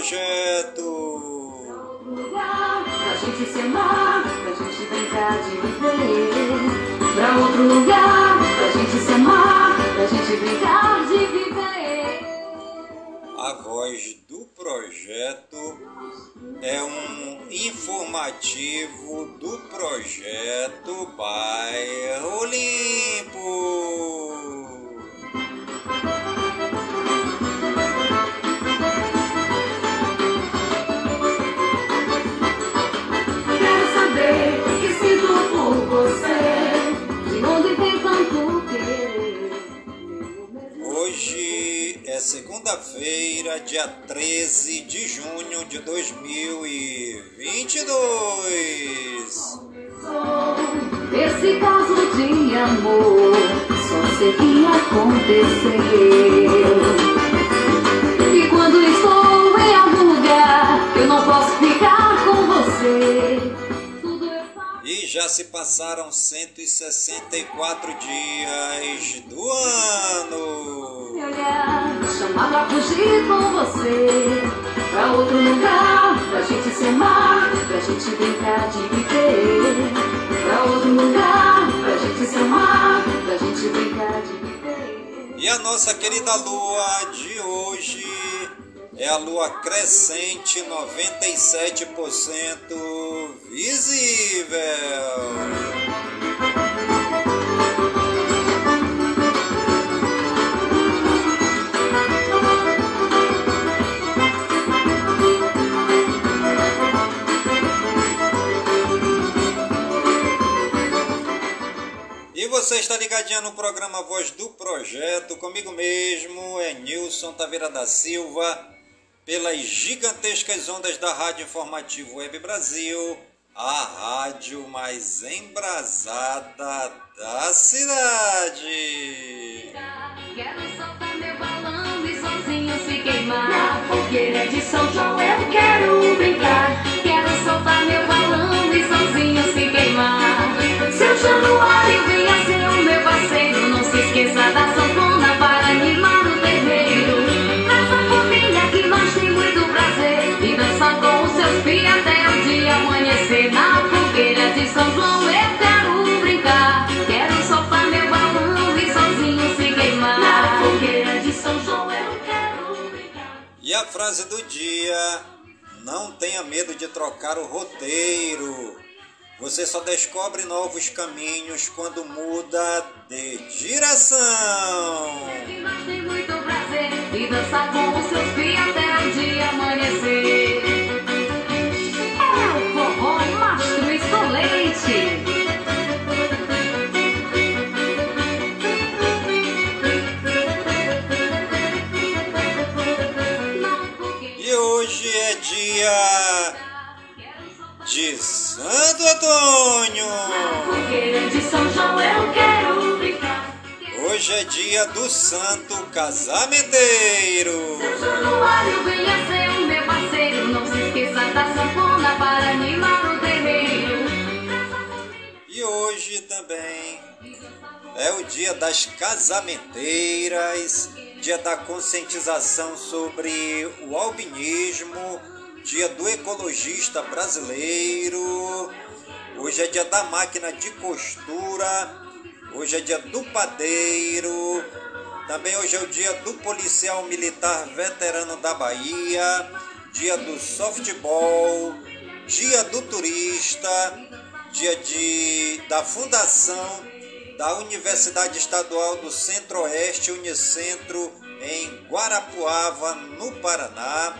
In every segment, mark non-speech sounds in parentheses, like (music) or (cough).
projeto. Lugar, pra gente se amar, pra gente brincar de viver. Pra outro lugar, pra gente se amar, pra gente brincar de viver. A voz do projeto é um informativo do projeto Bairro Limpo. Segunda-feira, dia 13 de junho de 2022. Esse caso de amor só seria acontecer. E quando estou em algum lugar, eu não posso ficar com você. Já se passaram 164 dias do ano. chamado a fugir com você pra outro lugar, pra gente se amar, pra gente brincar de viver. Pra outro lugar, pra gente se amar, pra gente brincar de viver. E a nossa querida lua de hoje é a lua crescente 97% E você está ligadinha no programa Voz do Projeto, comigo mesmo, é Nilson Taveira da Silva pelas gigantescas ondas da Rádio Informativo Web Brasil, a rádio mais embrasada da cidade. Quero soltar meu balão e sozinho se queimar. Na fogueira de São João eu quero brincar. Quero soltar meu balão e sozinho se queimar. Seu Januário venha ser o meu parceiro. Não se esqueça da sanfona São João eu quero brincar. Quero soltar meu balão e sozinho se queimar. Na fogueira de São João eu quero brincar. E a frase do dia: não tenha medo de trocar o roteiro. Você só descobre novos caminhos quando muda de direção. Tem muito prazer e dançar com os seus filhos dia do Santo Casamenteiro. É o meu parceiro, não se esqueça da sanfona para animar o terreiro. E hoje também é o dia das casamenteiras, dia da conscientização sobre o albinismo, dia do ecologista brasileiro. Hoje é dia da máquina de costura hoje é dia do padeiro. Também hoje é o dia do policial militar veterano da Bahia, dia do softball, dia do turista, dia de, da fundação da Universidade Estadual do Centro-Oeste, Unicentro, em Guarapuava, no Paraná.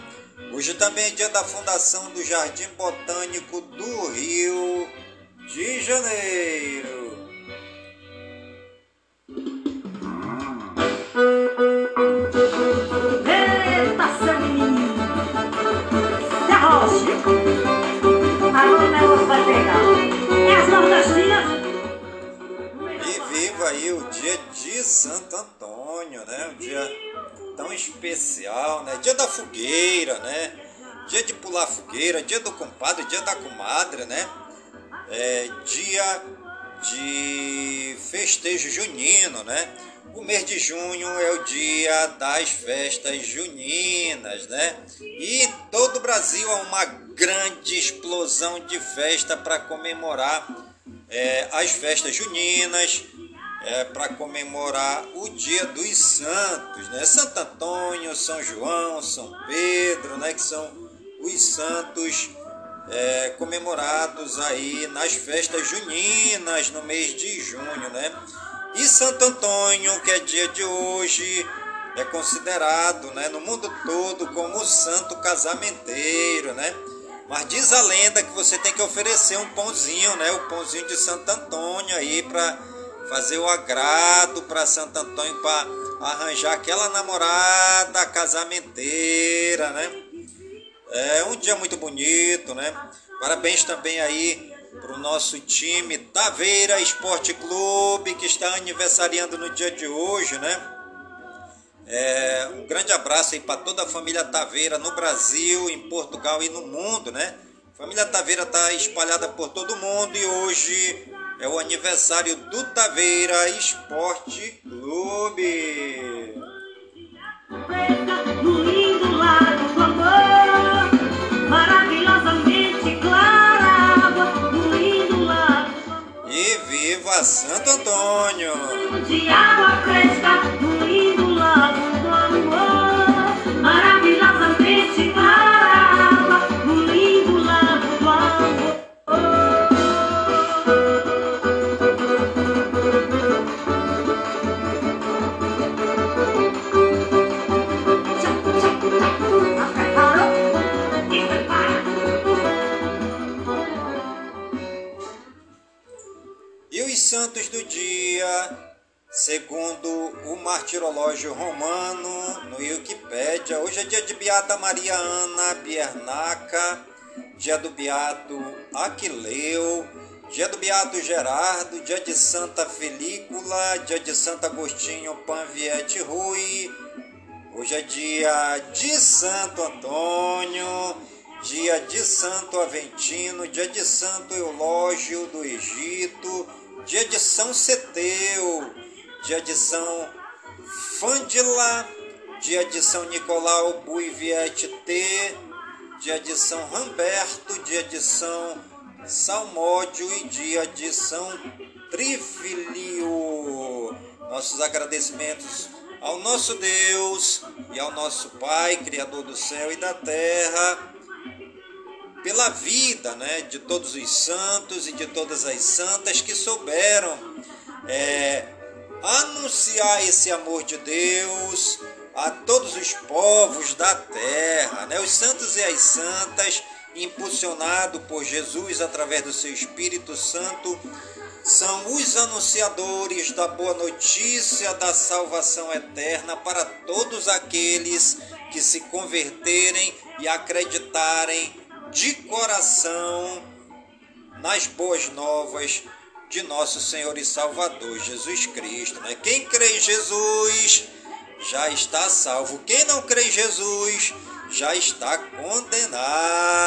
Hoje também é dia da fundação do Jardim Botânico do Rio de Janeiro. E viva aí o dia de Santo Antônio, né? Um dia tão especial, né? Dia da fogueira, né? Dia de pular fogueira, dia do compadre, dia da comadre, né? É, dia de festejo junino, né? O mês de junho é o dia das festas juninas, né? E todo o Brasil há uma grande explosão de festa para comemorar é, as festas juninas, é, para comemorar o dia dos santos, né? Santo Antônio, São João, São Pedro, né? Que são os santos é, comemorados aí nas festas juninas no mês de junho, né? E Santo Antônio, que é dia de hoje, é considerado né, no mundo todo como o santo casamenteiro, né? Mas diz a lenda que você tem que oferecer um pãozinho, né? O pãozinho de Santo Antônio aí para fazer o agrado para Santo Antônio para arranjar aquela namorada casamenteira, né? É um dia muito bonito, né? Parabéns também aí para o nosso time Taveira Esporte Clube, que está aniversariando no dia de hoje, né? É, um grande abraço aí para toda a família Taveira no Brasil, em Portugal e no mundo, né? Família Taveira está espalhada por todo mundo e hoje é o aniversário do Taveira Esporte Clube. Santo Antônio! de água fresca. Dia, segundo o martirológio romano, no Wikipédia, hoje é dia de Beata Maria Ana Biernaca, dia do Beato Aquileu, dia do Beato Gerardo, dia de Santa Felícula, dia de Santo Agostinho Panviete Rui, Hoje é dia de Santo Antônio, dia de Santo Aventino, dia de Santo Eulógio do Egito, dia de São Seteu, dia de São Fândila, dia de São Nicolau Buiviete T, dia de São Ramberto, dia de São Salmódio e dia de São Trifilio. Nossos agradecimentos ao nosso Deus e ao nosso Pai, Criador do céu e da terra, pela vida né, de todos os santos e de todas as santas que souberam é, anunciar esse amor de Deus a todos os povos da terra. Né? Os santos e as santas, impulsionados por Jesus através do seu Espírito Santo, são os anunciadores da boa notícia da salvação eterna para todos aqueles que se converterem e acreditarem de coração nas boas novas de nosso Senhor e Salvador Jesus Cristo. Né? Quem crê em Jesus já está salvo. Quem não crê em Jesus já está condenado.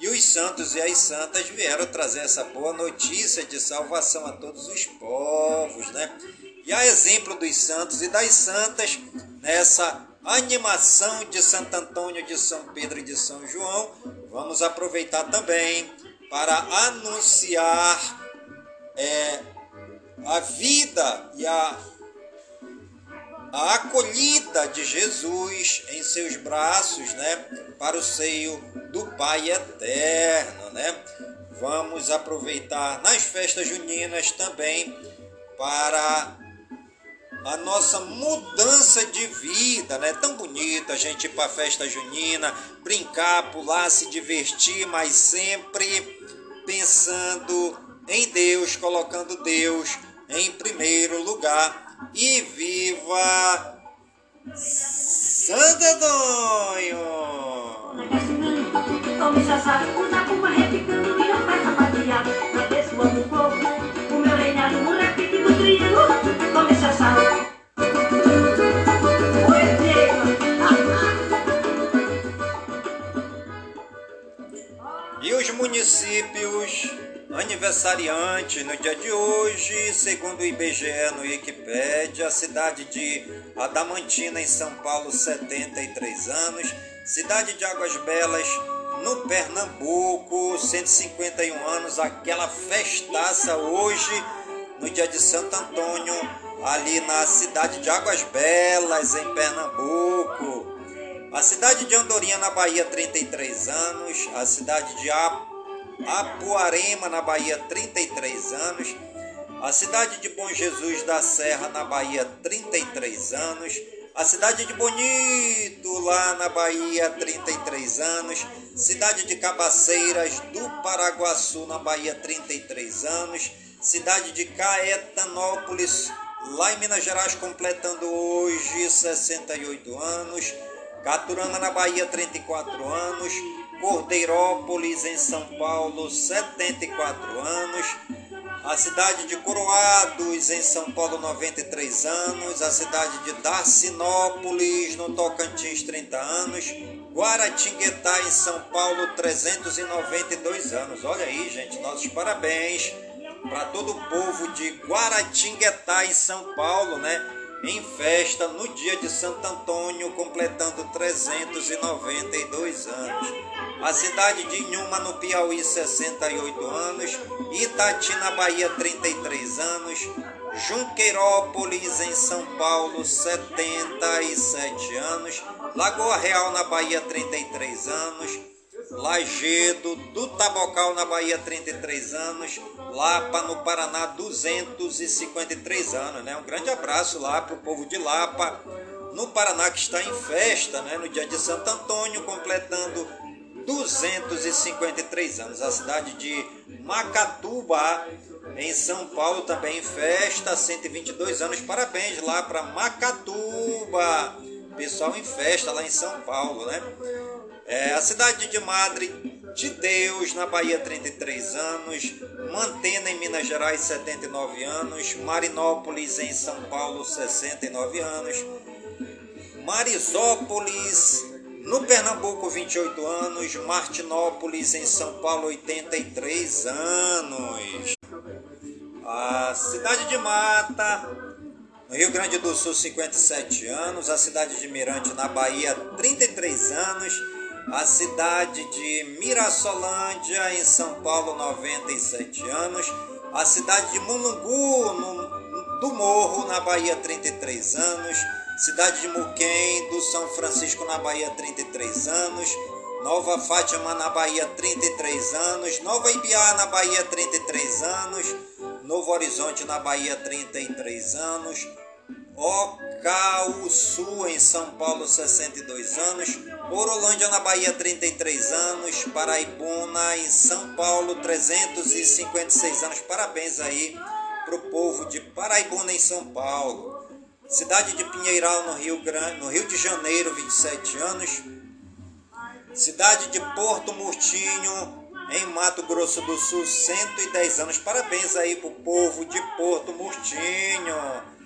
E os santos e as santas vieram trazer essa boa notícia de salvação a todos os povos, né? E a exemplo dos santos e das santas, nessa animação de Santo Antônio, de São Pedro e de São João, vamos aproveitar também para anunciar é, a vida e a, a acolhida de Jesus em seus braços, né, para o seio do Pai eterno, né? Vamos aproveitar nas festas juninas também para a nossa mudança de vida, né? Tão bonito a gente ir para a festa junina, brincar, pular, se divertir, mas sempre pensando em Deus, colocando Deus em primeiro lugar. E viva Santo! Municípios aniversariantes no dia de hoje, segundo o IBGE no Wikipedia, a cidade de Adamantina, em São Paulo, 73 anos, cidade de Águas Belas, no Pernambuco, 151 anos, aquela festaça hoje, no dia de Santo Antônio, ali na cidade de Águas Belas, em Pernambuco. A cidade de Andorinha, na Bahia, 33 anos. A cidade de Apuarema, na Bahia, 33 anos. A cidade de Bom Jesus da Serra, na Bahia, 33 anos. A cidade de Bonito, lá na Bahia, 33 anos. Cidade de Cabaceiras do Paraguaçu, na Bahia, 33 anos. Cidade de Caetanópolis, lá em Minas Gerais, completando hoje 68 anos. Caturama, na Bahia, 34 anos. Cordeirópolis, em São Paulo, 74 anos. A cidade de Coroados, em São Paulo, 93 anos. A cidade de Darcinópolis, no Tocantins, 30 anos. Guaratinguetá, em São Paulo, 392 anos. Olha aí, gente, nossos parabéns para todo o povo de Guaratinguetá, em São Paulo, né? Em festa no dia de Santo Antônio, completando 392 anos. A cidade de Inhuma, no Piauí, 68 anos. Itati, na Bahia, 33 anos. Junqueirópolis, em São Paulo, 77 anos. Lagoa Real, na Bahia, 33 anos. Lagedo, do Tabocal, na Bahia, 33 anos. Lapa, no Paraná, 253 anos. Né? Um grande abraço lá para o povo de Lapa, no Paraná, que está em festa, né? no dia de Santo Antônio, completando 253 anos. A cidade de Macatuba, em São Paulo, também em festa, 122 anos. Parabéns lá para Macatuba, pessoal em festa lá em São Paulo, né? É, a cidade de Madre de Deus, na Bahia, 33 anos. Mantena, em Minas Gerais, 79 anos. Marinópolis, em São Paulo, 69 anos. Marisópolis, no Pernambuco, 28 anos. Martinópolis, em São Paulo, 83 anos. A cidade de Mata, no Rio Grande do Sul, 57 anos. A cidade de Mirante, na Bahia, 33 anos a cidade de Mirassolândia, em São Paulo, 97 anos, a cidade de Mulungu, no, do Morro, na Bahia, 33 anos, cidade de Muquem, do São Francisco, na Bahia, 33 anos, Nova Fátima, na Bahia, 33 anos, Nova Ibiá, na Bahia, 33 anos, Novo Horizonte, na Bahia, 33 anos, Ocauçu, em São Paulo, 62 anos. Orolândia, na Bahia, 33 anos. Paraibuna, em São Paulo, 356 anos. Parabéns aí para o povo de Paraibuna, em São Paulo. Cidade de Pinheiral, no Rio, Grande, no Rio de Janeiro, 27 anos. Cidade de Porto Murtinho, em Mato Grosso do Sul, 110 anos. Parabéns aí para o povo de Porto Murtinho.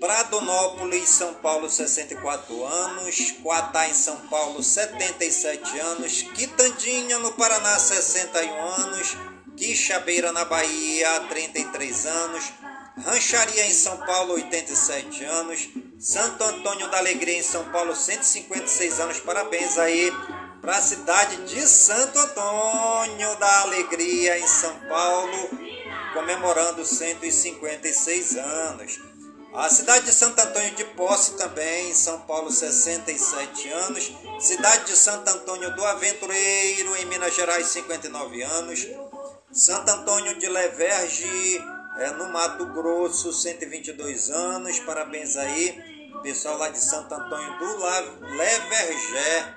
Pradonópolis, São Paulo, 64 anos. Quatá, em São Paulo, 77 anos. Quitandinha, no Paraná, 61 anos. Quixabeira, na Bahia, 33 anos. Rancharia, em São Paulo, 87 anos. Santo Antônio da Alegria, em São Paulo, 156 anos. Parabéns aí para a cidade de Santo Antônio da Alegria, em São Paulo, comemorando 156 anos. A cidade de Santo Antônio de Posse também, em São Paulo, 67 anos. Cidade de Santo Antônio do Aventureiro, em Minas Gerais, 59 anos. Santo Antônio de Leverge, é, no Mato Grosso, 122 anos. Parabéns aí, pessoal lá de Santo Antônio do Levergé.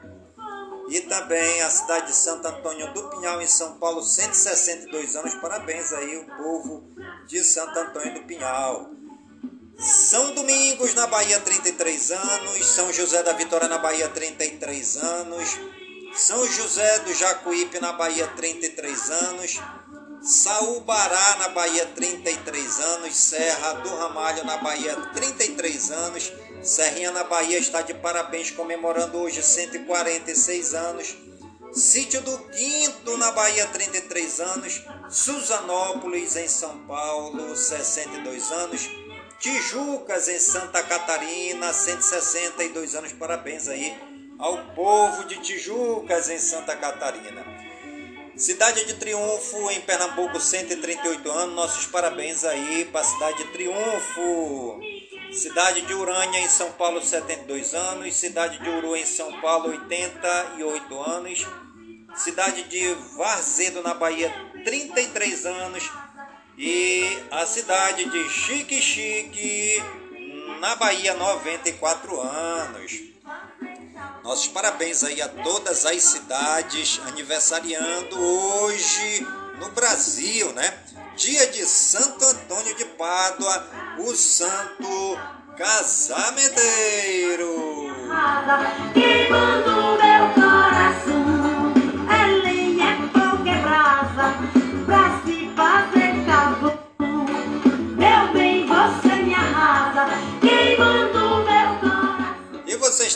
E também a cidade de Santo Antônio do Pinhal, em São Paulo, 162 anos. Parabéns aí, o povo de Santo Antônio do Pinhal. São Domingos, na Bahia, 33 anos. São José da Vitória, na Bahia, 33 anos. São José do Jacuípe, na Bahia, 33 anos. Saúbará, na Bahia, 33 anos. Serra do Ramalho, na Bahia, 33 anos. Serrinha, na Bahia, está de parabéns, comemorando hoje 146 anos. Sítio do Quinto, na Bahia, 33 anos. Suzanópolis, em São Paulo, 62 anos. Tijucas, em Santa Catarina, 162 anos. Parabéns aí ao povo de Tijucas, em Santa Catarina. Cidade de Triunfo, em Pernambuco, 138 anos. Nossos parabéns aí para a cidade de Triunfo. Cidade de Urânia, em São Paulo, 72 anos. Cidade de Uru, em São Paulo, 88 anos. Cidade de Varzedo, na Bahia, 33 anos. E a cidade de Chique Chique, na Bahia, 94 anos. Nossos parabéns aí a todas as cidades aniversariando hoje no Brasil, né? Dia de Santo Antônio de Pádua, o santo casamenteiro. Queimando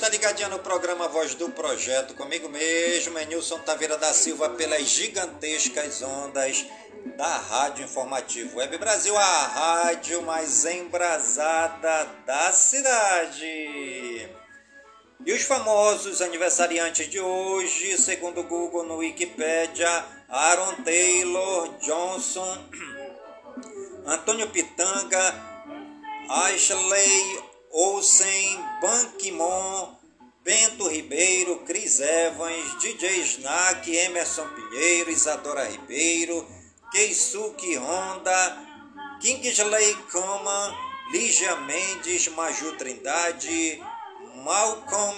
está ligadinho no programa Voz do Projeto, comigo mesmo, é Nilson Taveira da Silva, pelas gigantescas ondas da Rádio Informativo Web Brasil, a rádio mais embrasada da cidade. E os famosos aniversariantes de hoje, segundo o Google no Wikipedia, Aaron Taylor Johnson, (clears throat) Antônio Pitanga, Ashley Olsen, Ban Ki-moon, Bento Ribeiro, Cris Evans, DJ Snack, Emerson Pinheiro, Isadora Ribeiro, Keisuke Honda, Kingsley Coman, Lígia Mendes, Maju Trindade, Malcolm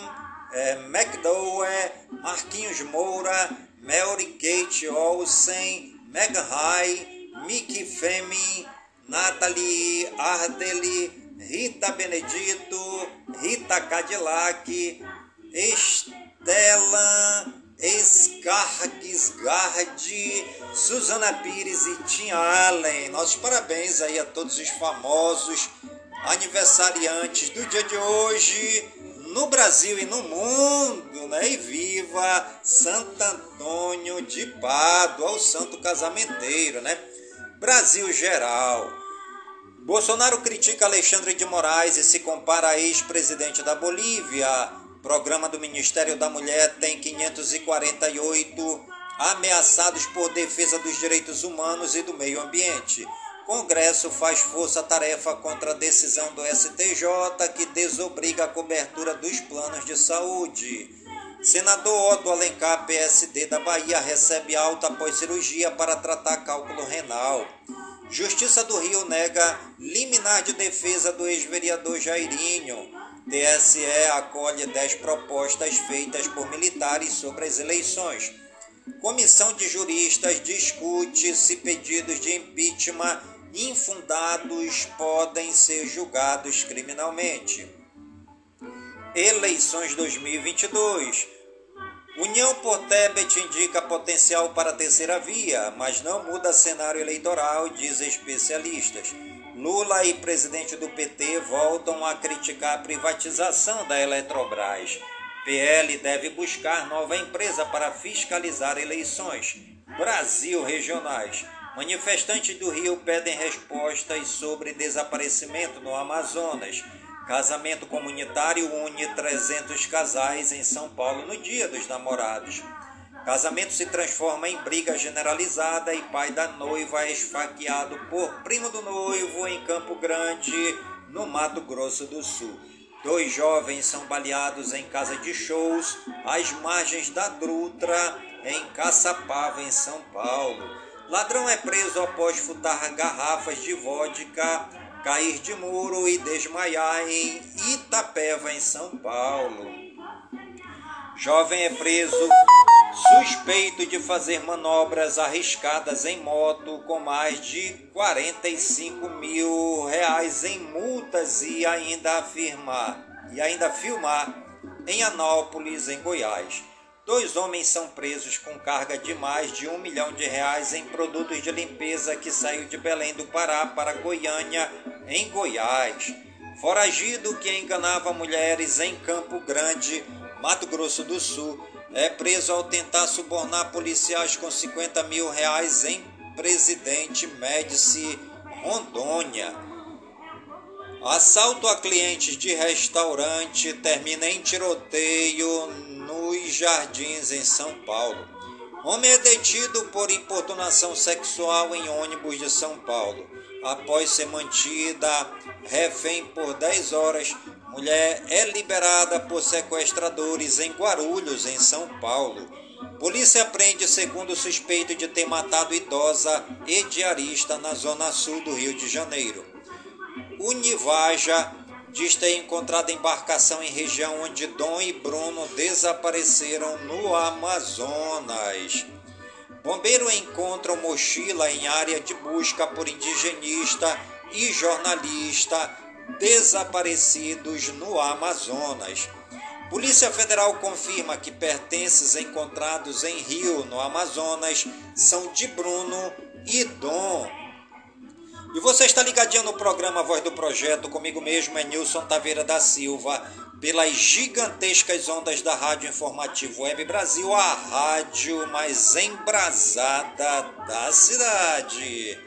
eh, McDowell, Marquinhos Moura, Mary Kate Olsen, Megan High, Mickey Femi, Natalie Ardeli, Rita Benedito, Rita Cadillac, Estela Skargisgard, Suzana Pires e Tim Allen. Nossos parabéns aí a todos os famosos aniversariantes do dia de hoje no Brasil e no mundo, né? E viva Santo Antônio de Pádua, o santo casamenteiro, né? Brasil geral. Bolsonaro critica Alexandre de Moraes e se compara a ex-presidente da Bolívia. Programa do Ministério da Mulher tem 548 ameaçados por defesa dos direitos humanos e do meio ambiente. Congresso faz força-tarefa contra a decisão do STJ que desobriga a cobertura dos planos de saúde. Senador Otto Alencar, PSD da Bahia, recebe alta após cirurgia para tratar cálculo renal. Justiça do Rio nega liminar de defesa do ex-vereador Jairinho. TSE acolhe 10 propostas feitas por militares sobre as eleições. Comissão de juristas discute se pedidos de impeachment infundados podem ser julgados criminalmente. Eleições 2022. União por Tebet indica potencial para terceira via, mas não muda cenário eleitoral, dizem especialistas. Lula e presidente do PT voltam a criticar a privatização da Eletrobras. PL deve buscar nova empresa para fiscalizar eleições. Brasil regionais. Manifestantes do Rio pedem respostas sobre desaparecimento no Amazonas. Casamento comunitário une 300 casais em São Paulo no Dia dos Namorados. Casamento se transforma em briga generalizada e pai da noiva é esfaqueado por primo do noivo em Campo Grande, no Mato Grosso do Sul. Dois jovens são baleados em casa de shows às margens da Drutra, em Caçapava, em São Paulo. Ladrão é preso após furtar garrafas de vodka, cair de muro e desmaiar em Itapeva, em São Paulo. Jovem é preso suspeito de fazer manobras arriscadas em moto com mais de 45 mil reais em multas e ainda afirmar e ainda filmar em Anópolis, em Goiás. Dois homens são presos com carga de mais de um milhão de reais em produtos de limpeza que saiu de Belém do Pará para Goiânia, em Goiás. Foragido que enganava mulheres em Campo Grande Mato Grosso do Sul, é preso ao tentar subornar policiais com 50 mil reais em Presidente Médici, Rondônia. Assalto a clientes de restaurante termina em tiroteio nos Jardins, em São Paulo. Homem é detido por importunação sexual em ônibus de São Paulo. Após ser mantida refém por 10 horas, Mulher é liberada por sequestradores em Guarulhos, em São Paulo. Polícia prende segundo suspeito de ter matado idosa e diarista na zona sul do Rio de Janeiro. Univaja diz ter encontrado embarcação em região onde Dom e Bruno desapareceram no Amazonas. Bombeiro encontra mochila em área de busca por indigenista e jornalista desaparecidos no Amazonas. Polícia Federal confirma que pertences encontrados em Rio, no Amazonas, são de Bruno e Dom. E você está ligadinho no programa Voz do Projeto, comigo mesmo é Nilson Taveira da Silva, pelas gigantescas ondas da Rádio Informativo Web Brasil, a rádio mais embrasada da cidade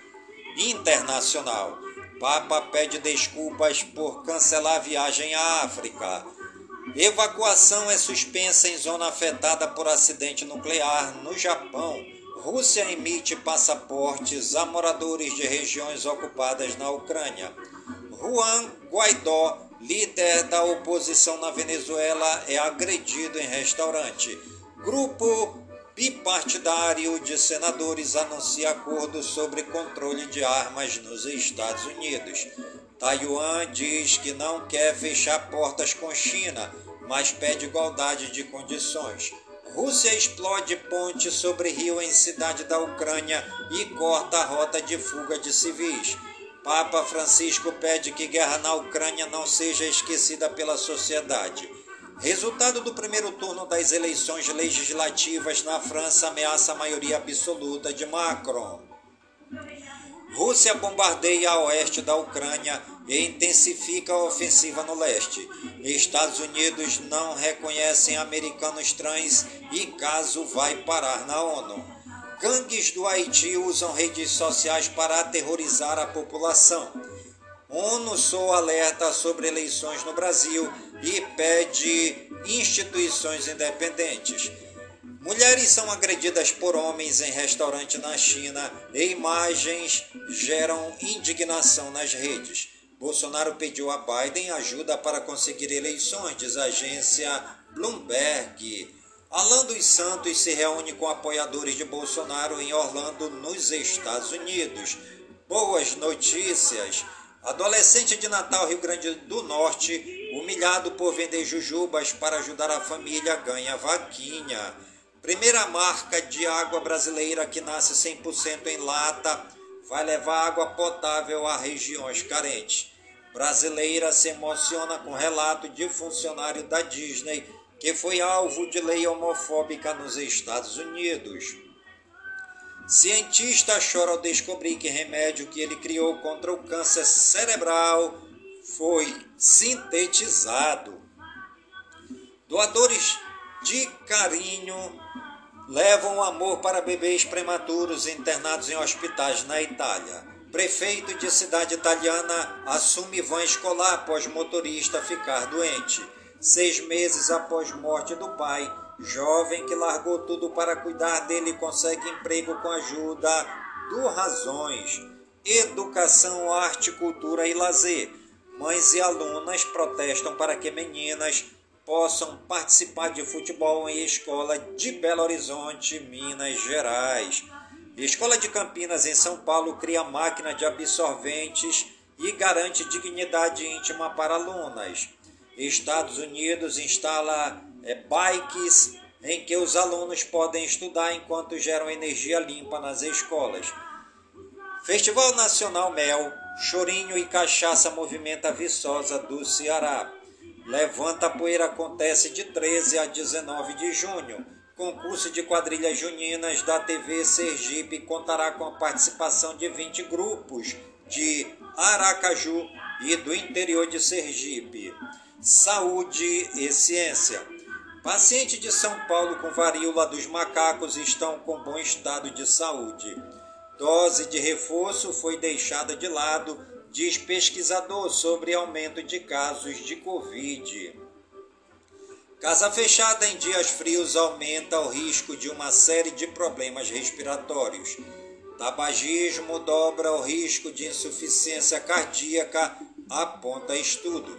internacional. Papa pede desculpas por cancelar viagem à África. Evacuação é suspensa em zona afetada por acidente nuclear no Japão. Rússia emite passaportes a moradores de regiões ocupadas na Ucrânia. Juan Guaidó, líder da oposição na Venezuela, é agredido em restaurante. Grupo bipartidário de senadores anuncia acordo sobre controle de armas nos Estados Unidos. Taiwan diz que não quer fechar portas com China, mas pede igualdade de condições. Rússia explode ponte sobre rio em cidade da Ucrânia e corta a rota de fuga de civis. Papa Francisco pede que guerra na Ucrânia não seja esquecida pela sociedade. Resultado do primeiro turno das eleições legislativas na França ameaça a maioria absoluta de Macron. Rússia bombardeia a oeste da Ucrânia e intensifica a ofensiva no leste. Estados Unidos não reconhecem americanos trans e caso vai parar na ONU. Gangues do Haiti usam redes sociais para aterrorizar a população. ONU sou alerta sobre eleições no Brasil e pede instituições independentes. Mulheres são agredidas por homens em restaurante na China e imagens geram indignação nas redes. Bolsonaro pediu a Biden ajuda para conseguir eleições, diz a agência Bloomberg. Alan dos Santos se reúne com apoiadores de Bolsonaro em Orlando, nos Estados Unidos. Boas notícias! Adolescente de Natal, Rio Grande do Norte, humilhado por vender jujubas para ajudar a família, ganha vaquinha. Primeira marca de água brasileira que nasce 100% em lata, vai levar água potável a regiões carentes. Brasileira se emociona com relato de funcionário da Disney que foi alvo de lei homofóbica nos Estados Unidos. Cientista chora ao descobrir que remédio que ele criou contra o câncer cerebral foi sintetizado. Doadores de carinho levam amor para bebês prematuros internados em hospitais na Itália. Prefeito de cidade italiana assume van escolar após motorista ficar doente. Seis meses após morte do pai, jovem que largou tudo para cuidar dele consegue emprego com ajuda do Razões. Educação, arte, cultura e lazer. Mães e alunas protestam para que meninas possam participar de futebol em escola de Belo Horizonte, Minas Gerais. Escola de Campinas, em São Paulo, cria máquina de absorventes e garante dignidade íntima para alunas. Estados Unidos instala é, bikes em que os alunos podem estudar enquanto geram energia limpa nas escolas. Festival Nacional Mel, Chorinho e Cachaça movimenta a Viçosa do Ceará. Levanta a Poeira acontece de 13 a 19 de junho. Concurso de quadrilhas juninas da TV Sergipe contará com a participação de 20 grupos de Aracaju e do interior de Sergipe. Saúde e ciência. Pacientes de São Paulo com varíola dos macacos estão com bom estado de saúde. Dose de reforço foi deixada de lado diz pesquisador sobre aumento de casos de Covid. Casa fechada em dias frios aumenta o risco de uma série de problemas respiratórios. Tabagismo dobra o risco de insuficiência cardíaca, aponta estudo.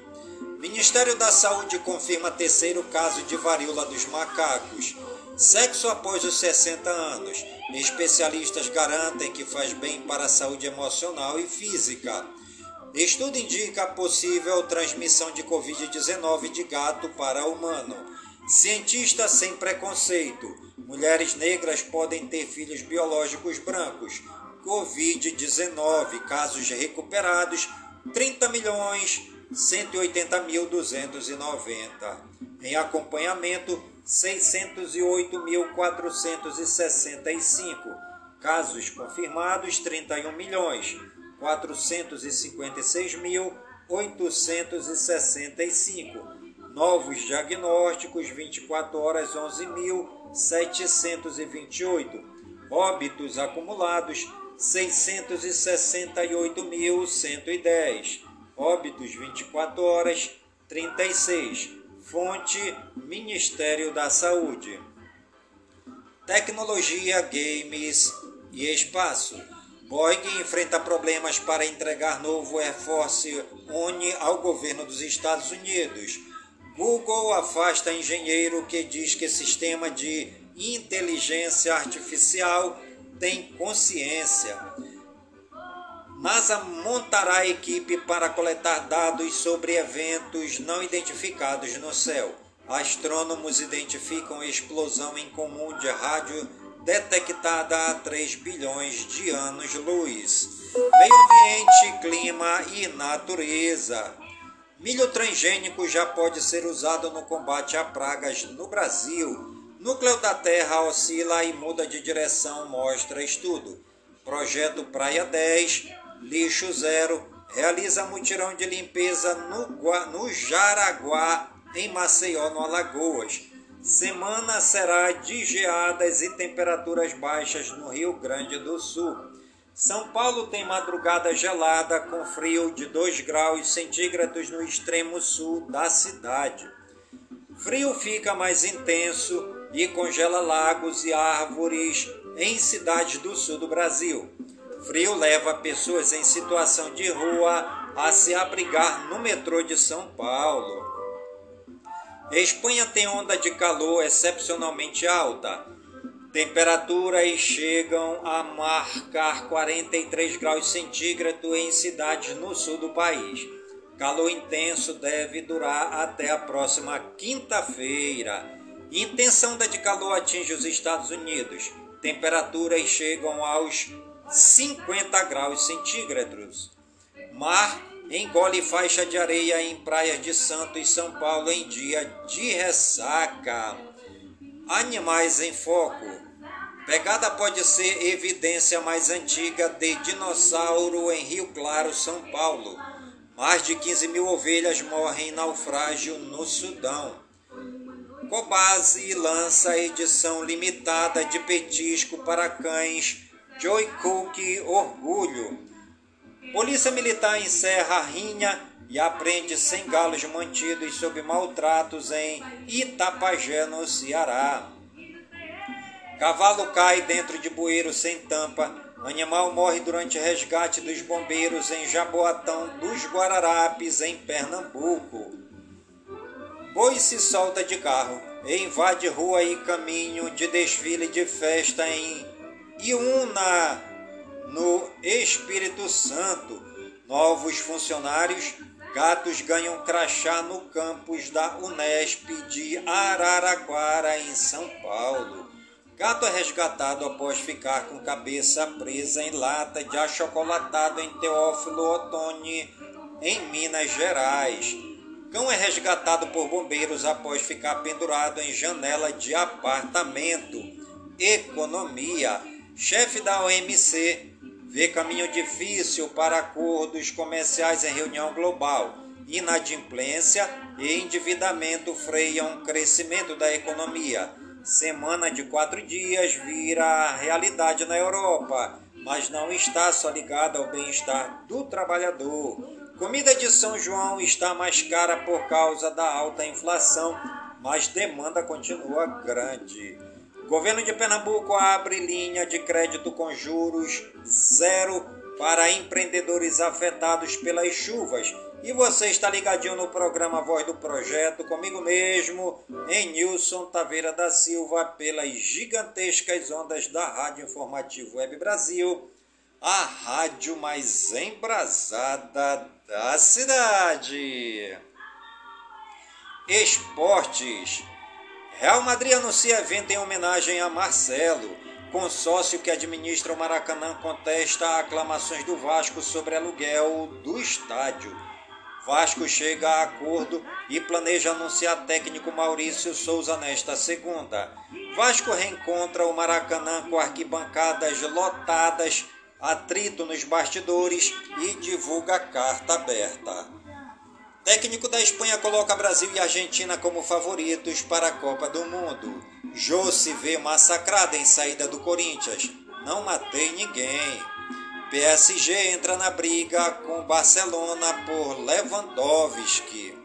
Ministério da Saúde confirma terceiro caso de varíola dos macacos. Sexo após os 60 anos. Especialistas garantem que faz bem para a saúde emocional e física. Estudo indica possível transmissão de Covid-19 de gato para humano. Cientista sem preconceito. Mulheres negras podem ter filhos biológicos brancos. Covid-19, casos recuperados, 30 milhões 180.290. Em acompanhamento, 608.465. Casos confirmados, 31 milhões. 456.865. Novos diagnósticos 24 horas 11.728. Óbitos acumulados 668.110. Óbitos 24 horas 36. Fonte Ministério da Saúde. Tecnologia, games e espaço. Boeing enfrenta problemas para entregar novo Air Force One ao governo dos Estados Unidos. Google afasta engenheiro que diz que sistema de inteligência artificial tem consciência. NASA montará equipe para coletar dados sobre eventos não identificados no céu. Astrônomos identificam explosão em comum de rádio detectada há 3 bilhões de anos-luz. Meio ambiente, clima e natureza. Milho transgênico já pode ser usado no combate a pragas no Brasil. Núcleo da Terra oscila e muda de direção, mostra estudo. Projeto Praia 10, Lixo Zero, realiza mutirão de limpeza no, no Jaraguá, em Maceió, no Alagoas Semana será de geadas e temperaturas baixas no Rio Grande do Sul. São Paulo tem madrugada gelada com frio de 2 graus centígrados no extremo sul da cidade. Frio fica mais intenso e congela lagos e árvores em cidades do sul do Brasil. Frio leva pessoas em situação de rua a se abrigar no metrô de São Paulo. Espanha tem onda de calor excepcionalmente alta. Temperaturas chegam a marcar 43 graus centígrados em cidades no sul do país. Calor intenso deve durar até a próxima quinta-feira. Intensa onda de calor atinge os Estados Unidos. Temperaturas chegam aos 50 graus centígrados. Mar engole faixa de areia em praias de Santo e São Paulo em dia de ressaca. Animais em foco. Pegada pode ser evidência mais antiga de dinossauro em Rio Claro, São Paulo. Mais de 15 mil ovelhas morrem em naufrágio no Sudão. Cobase lança edição limitada de petisco para cães Joy Cook Orgulho. Polícia Militar encerra a rinha e apreende 100 galos mantidos sob maltratos em Itapajé, no Ceará. Cavalo cai dentro de bueiro sem tampa. Animal morre durante resgate dos bombeiros em Jaboatão dos Guararapes, em Pernambuco. Boi se solta de carro e invade rua e caminho de desfile de festa em Iuna, no Espírito Santo. Novos funcionários gatos ganham crachá no campus da Unesp de Araraquara, em São Paulo. Gato é resgatado após ficar com cabeça presa em lata de achocolatado em Teófilo Otoni, em Minas Gerais. Cão é resgatado por bombeiros após ficar pendurado em janela de apartamento. Economia. Chefe da OMC vê caminho difícil para acordos comerciais em reunião global. Inadimplência e endividamento freiam o crescimento da economia. Semana de quatro dias vira realidade na Europa, mas não está só ligada ao bem-estar do trabalhador. Comida de São João está mais cara por causa da alta inflação, mas demanda continua grande. Governo de Pernambuco abre linha de crédito com juros zero para empreendedores afetados pelas chuvas e você está ligadinho no programa Voz do Projeto, comigo mesmo, em Nilson Taveira da Silva, pelas gigantescas ondas da Rádio Informativo Web Brasil, a rádio mais embrasada da cidade. Esportes. Real Madrid anuncia evento em homenagem a Marcelo. Consórcio que administra o Maracanã contesta aclamações do Vasco sobre aluguel do estádio. Vasco chega a acordo e planeja anunciar técnico Maurício Souza nesta segunda. Vasco reencontra o Maracanã com arquibancadas lotadas, atrito nos bastidores e divulga carta aberta. Técnico da Espanha coloca Brasil e Argentina como favoritos para a Copa do Mundo. Jô se vê massacrada em saída do Corinthians. Não matei ninguém. PSG entra na briga com Barcelona por Lewandowski.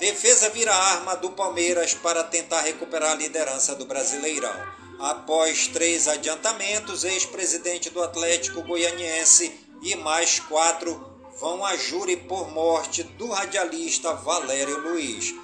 Defesa vira arma do Palmeiras para tentar recuperar a liderança do Brasileirão. Após três adiantamentos, ex-presidente do Atlético Goianiense e mais quatro vão a júri por morte do radialista Valério Luiz.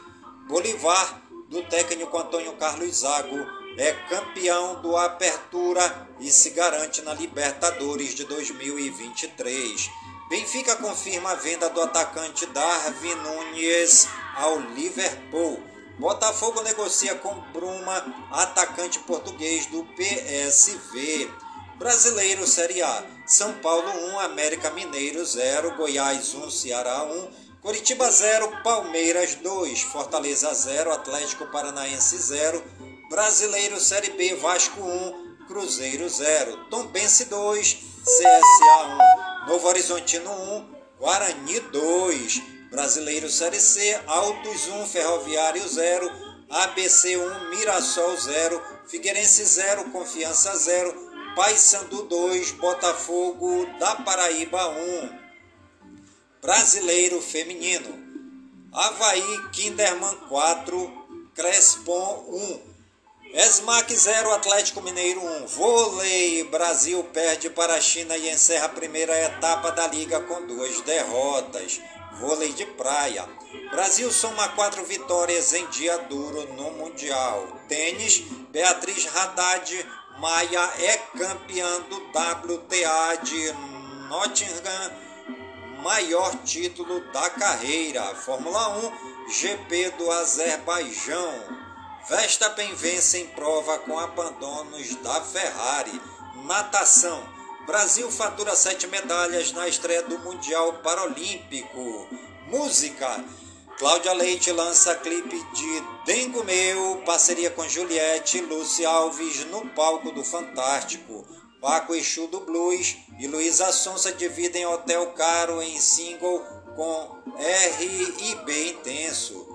Bolivar, do técnico Antônio Carlos Zago, é campeão do Apertura e se garante na Libertadores de 2023. Benfica confirma a venda do atacante Darwin Nunes ao Liverpool. Botafogo negocia com Bruma, atacante português do PSV. Brasileiro Série A. São Paulo 1, América Mineiro 0, Goiás 1, Ceará 1, Curitiba 0, Palmeiras 2, Fortaleza 0, Atlético Paranaense 0, Brasileiro Série B, Vasco 1, Cruzeiro 0, Tombense 2, CSA 1, Novo Horizontino 1, Guarani 2, Brasileiro Série C, Altos 1, Ferroviário 0, ABC 1, Mirassol 0, Figueirense 0, Confiança 0, Paysandu 2, Botafogo da Paraíba 1. Brasileiro Feminino. Havaí Kinderman 4, Crespon 1. Esmac 0, Atlético Mineiro 1. Vôlei, Brasil perde para a China e encerra a primeira etapa da liga com duas derrotas. Vôlei de praia. Brasil soma quatro vitórias em dia duro no Mundial. Tênis, Beatriz Haddad Maia é campeã do WTA de Nottingham, maior título da carreira. Fórmula 1, GP do Azerbaijão. Verstappen vence em prova com abandonos da Ferrari. Natação. Brasil fatura sete medalhas na estreia do Mundial Paralímpico. Música. Cláudia Leite lança clipe de Dengo Meu, parceria com Juliette Lúcia Alves no palco do Fantástico. Paco Exu do Blues e Luísa Sonsa dividem Hotel Caro em single com R e B Intenso.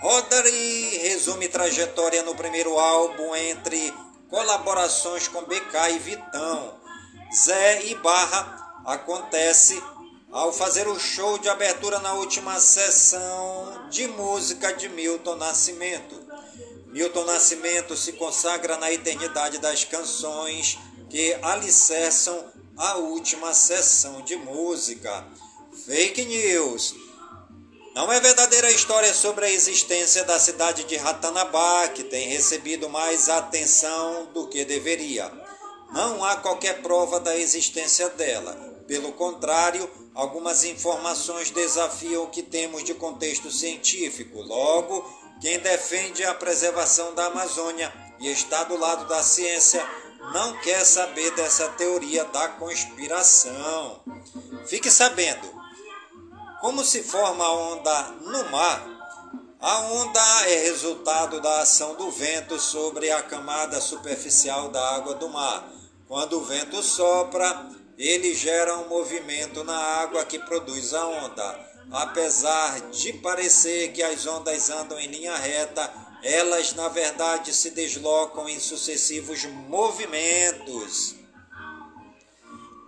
Rodari resume trajetória no primeiro álbum entre colaborações com BK e Vitão. Zé e Barra acontece ao fazer o show de abertura na última sessão de música de Milton Nascimento. Milton Nascimento se consagra na eternidade das canções que alicerçam a última sessão de música. Fake News. Não é verdadeira história sobre a existência da cidade de Ratanabá, que tem recebido mais atenção do que deveria. Não há qualquer prova da existência dela. Pelo contrário, algumas informações desafiam o que temos de contexto científico. Logo, quem defende a preservação da Amazônia e está do lado da ciência não quer saber dessa teoria da conspiração. Fique sabendo, como se forma a onda no mar? A onda é resultado da ação do vento sobre a camada superficial da água do mar. Quando o vento sopra, ele gera um movimento na água que produz a onda. Apesar de parecer que as ondas andam em linha reta, elas na verdade se deslocam em sucessivos movimentos.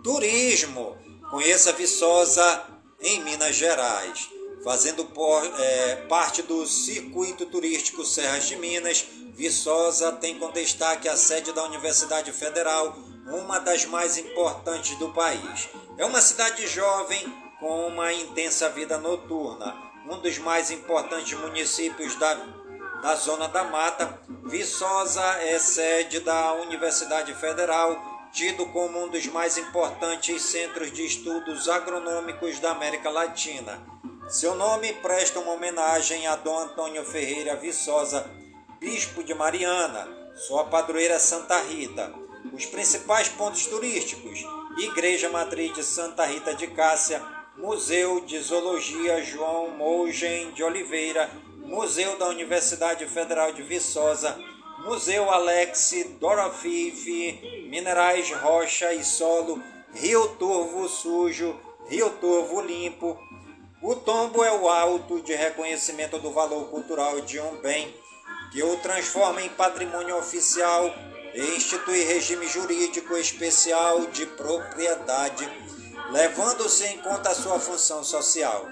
Turismo. Conheça Viçosa em Minas Gerais. Fazendo por, é, parte do circuito turístico Serras de Minas, Viçosa tem com destaque a sede da Universidade Federal, uma das mais importantes do país. É uma cidade jovem com uma intensa vida noturna, um dos mais importantes municípios da da Zona da Mata, Viçosa é sede da Universidade Federal, tido como um dos mais importantes centros de estudos agronômicos da América Latina. Seu nome presta uma homenagem a Dom Antônio Ferreira Viçosa, bispo de Mariana, sua padroeira Santa Rita. Os principais pontos turísticos: Igreja Matriz de Santa Rita de Cássia, Museu de Zoologia João Mougem de Oliveira, Museu da Universidade Federal de Viçosa, Museu Alex Dorofif, Minerais Rocha e Solo, Rio Turvo Sujo, Rio Turvo Limpo. O tombo é o alto de reconhecimento do valor cultural de um bem que o transforma em patrimônio oficial e institui regime jurídico especial de propriedade, levando-se em conta a sua função social.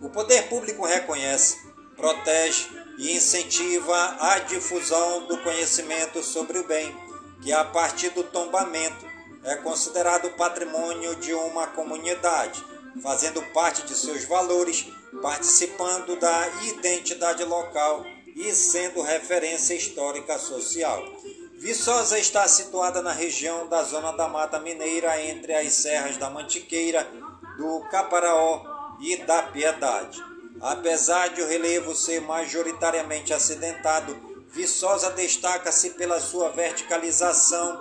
O poder público reconhece, protege e incentiva a difusão do conhecimento sobre o bem, que a partir do tombamento é considerado patrimônio de uma comunidade, fazendo parte de seus valores, participando da identidade local e sendo referência histórica social. Viçosa está situada na região da Zona da Mata Mineira, entre as serras da Mantiqueira, do Caparaó e da piedade. Apesar de o relevo ser majoritariamente acidentado, Viçosa destaca-se pela sua verticalização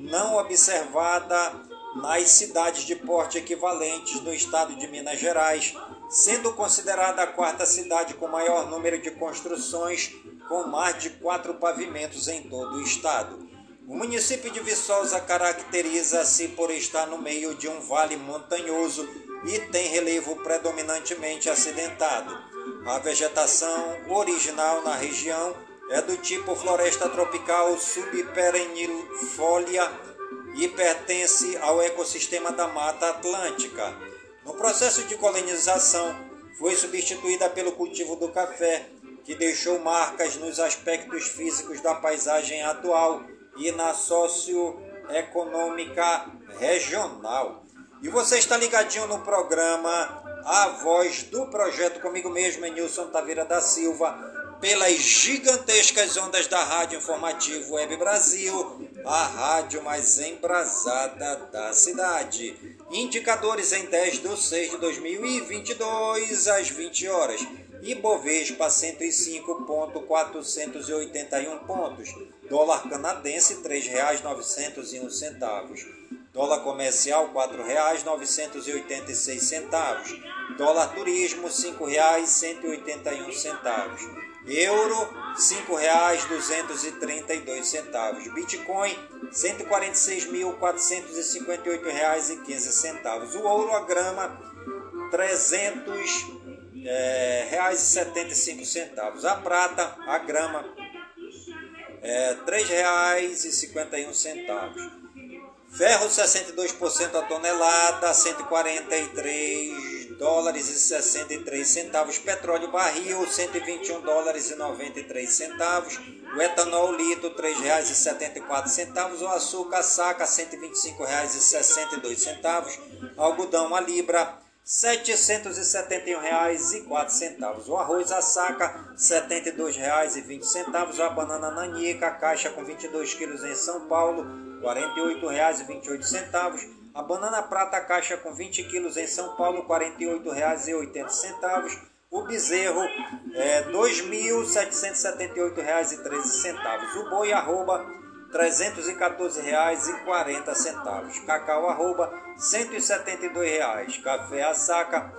não observada nas cidades de porte equivalentes do estado de Minas Gerais, sendo considerada a quarta cidade com maior número de construções, com mais de quatro pavimentos em todo o estado. O município de Viçosa caracteriza-se por estar no meio de um vale montanhoso e tem relevo predominantemente acidentado. A vegetação original na região é do tipo floresta tropical subperennifólia e pertence ao ecossistema da Mata Atlântica. No processo de colonização, foi substituída pelo cultivo do café, que deixou marcas nos aspectos físicos da paisagem atual e na socioeconômica regional. E você está ligadinho no programa A Voz do Projeto comigo mesmo, Nilson Taveira da Silva, pelas gigantescas ondas da Rádio Informativo Web Brasil, a rádio mais embrasada da cidade. Indicadores em 10 de 6 de 2022, às 20 horas. Ibovespa 105.481 pontos. Dólar canadense R$ 3,901. Dólar comercial R$ 4,986. Dólar turismo R$ 5,181. Euro R$ 5,232. Bitcoin R$ 146.458,15. O ouro a grama R$ 300 é, reais e 75 centavos. A prata a grama é, R$ 3,51. Ferro 62% a tonelada, 143 dólares e 63 centavos. Petróleo barril, 121 dólares e 93 centavos. O etanol litro, R$ 3,74. O açúcar saca, R$ 125,62. Algodão a libra, R$ 771,04. O arroz a saca, R$ 72,20. A banana nanica, caixa com 22 quilos em São Paulo, R$ 48,28. A banana prata, caixa com 20 quilos em São Paulo, R$ 48,80. O bezerro é R$ 2.778,13. O boi arroba 314,40. Cacau arroba R$ 172,00. Café a saca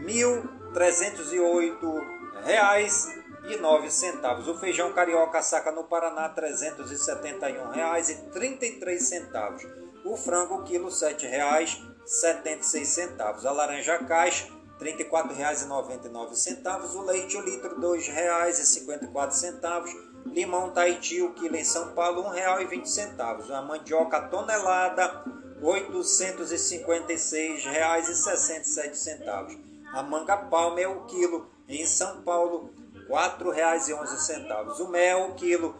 R$ 1.308,09. O feijão carioca saca no Paraná R$ 371,33. O frango quilo R$ 7,76. A laranja caixa R$ 34,99. O leite o litro R$ 2,54 limão Tahiti, o quilo em São Paulo, R$ 1,20. A mandioca tonelada, R$ 856,67. A manga palma é o quilo em São Paulo, R$ 4,11. O mel, o quilo,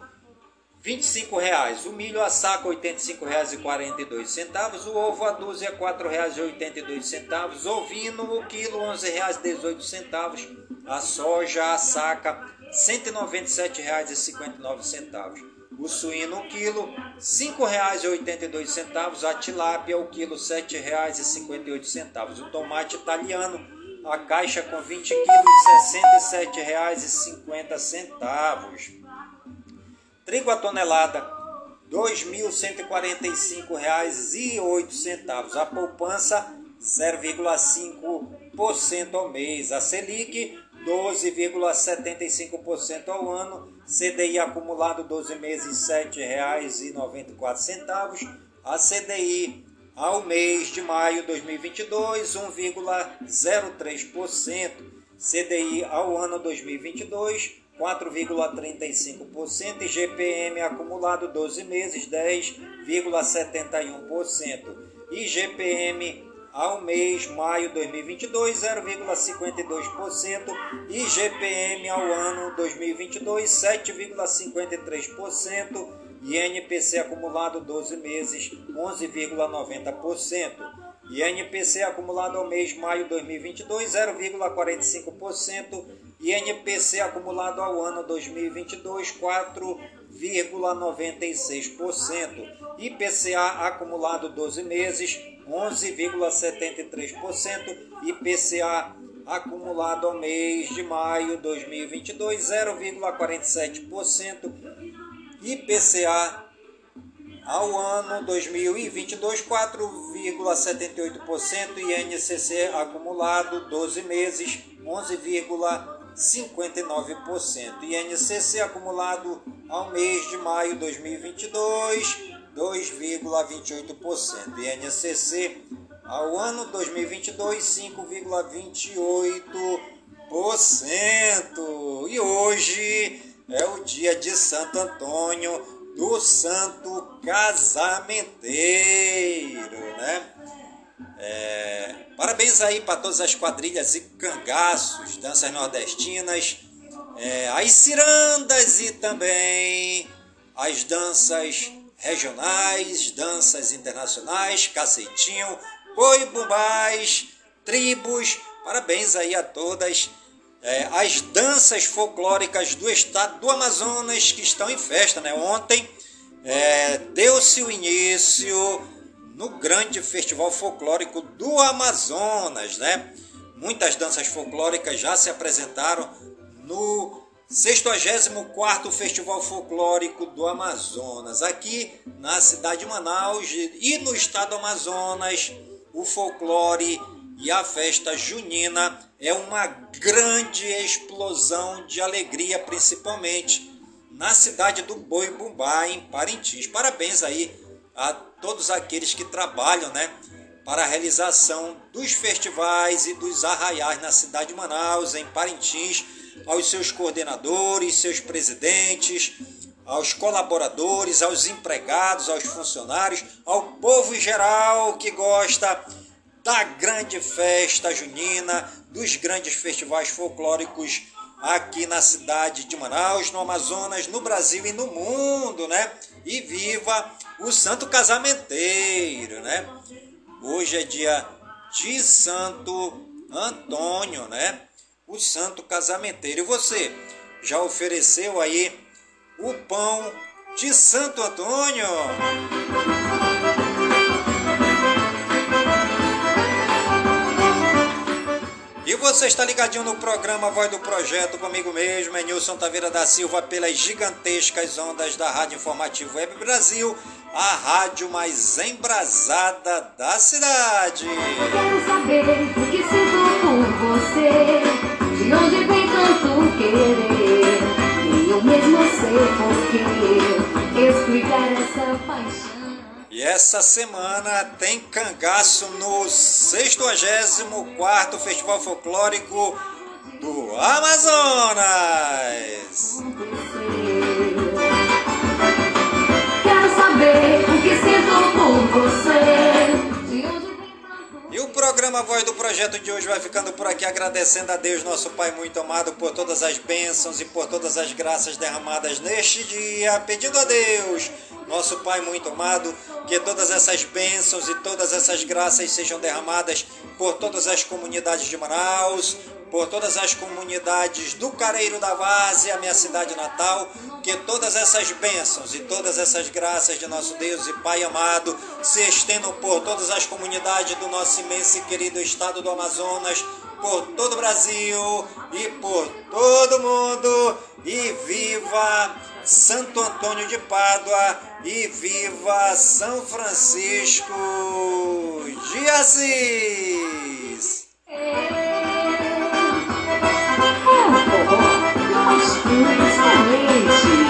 R$ 25,00. O milho a saco, R$ 85,42. O ovo a dúzia, R$ 4,82. O ovino, o quilo, R$ 11,18. A soja a saca, R$ 197,59. O suíno, o quilo, R$ 5,82. A tilápia, o quilo, R$ 7,58. O tomate italiano, a caixa com 20 quilos, R$ 67,50. Trigo a tonelada, R$ 2.145,08. A poupança, 0,5% ao mês. A Selic, 12,75% ao ano, CDI acumulado 12 meses R$ 7,94, a CDI ao mês de maio de 2022 1,03%, CDI ao ano 2022 4,35% e GPM acumulado 12 meses 10,71%. IGPM ao mês maio 2022 0,52% e GPM ao ano 2022 7,53% e NPC acumulado 12 meses 11,90%. E NPC acumulado ao mês maio 2022 0,45% e NPC acumulado ao ano 2022 4,96%. IPCA acumulado 12 meses 11,73%, IPCA acumulado ao mês de maio 2022 0,47%, IPCA ao ano 2022 4,78% e NCC acumulado 12 meses 11,59%. INCC acumulado ao mês de maio 2022 2,28%. INCC ao ano 2022, 5,28%. E hoje é o dia de Santo Antônio do Santo Casamenteiro, né? É, parabéns aí para todas as quadrilhas e cangaços, danças nordestinas, é, as cirandas e também as danças regionais, danças internacionais, cacetinho, boi bumbais, tribos. Parabéns aí a todas é, as danças folclóricas do estado do Amazonas que estão em festa, né? Ontem é, deu-se o início no grande festival folclórico do Amazonas, né? Muitas danças folclóricas já se apresentaram no 64º Festival Folclórico do Amazonas. Aqui na cidade de Manaus e no estado do Amazonas, o folclore e a festa junina é uma grande explosão de alegria, principalmente na cidade do Boi Bumbá, em Parintins. Parabéns aí a todos aqueles que trabalham, né, para a realização dos festivais e dos arraiais na cidade de Manaus, em Parintins, aos seus coordenadores, seus presidentes, aos colaboradores, aos empregados, aos funcionários, ao povo em geral que gosta da grande festa junina, dos grandes festivais folclóricos aqui na cidade de Manaus, no Amazonas, no Brasil e no mundo, né? E viva o Santo Casamenteiro, né? Hoje é dia de Santo Antônio, né? O Santo Casamenteiro. E você já ofereceu aí o pão de Santo Antônio? Você está ligadinho no programa Voz do Projeto comigo mesmo, é Nilson Taveira da Silva, pelas gigantescas ondas da Rádio Informativo Web Brasil, a rádio mais embrasada da cidade. Quero saber o que sinto por você, de onde vem tanto querer, e eu mesmo sei porquê, explicar essa paixão. E essa semana tem cangaço no 64 Festival Folclórico do Amazonas. Programa Voz do Projeto de hoje vai ficando por aqui, agradecendo a Deus, nosso Pai muito amado, por todas as bênçãos e por todas as graças derramadas neste dia, pedindo a Deus, nosso Pai muito amado, que todas essas bênçãos e todas essas graças sejam derramadas por todas as comunidades de Manaus, por todas as comunidades do Careiro da Várzea, minha cidade natal, que todas essas bênçãos e todas essas graças de nosso Deus e Pai amado se estendam por todas as comunidades do nosso imenso e querido estado do Amazonas, por todo o Brasil e por todo mundo. E viva Santo Antônio de Pádua e viva São Francisco de Assis! Deus, inexamente.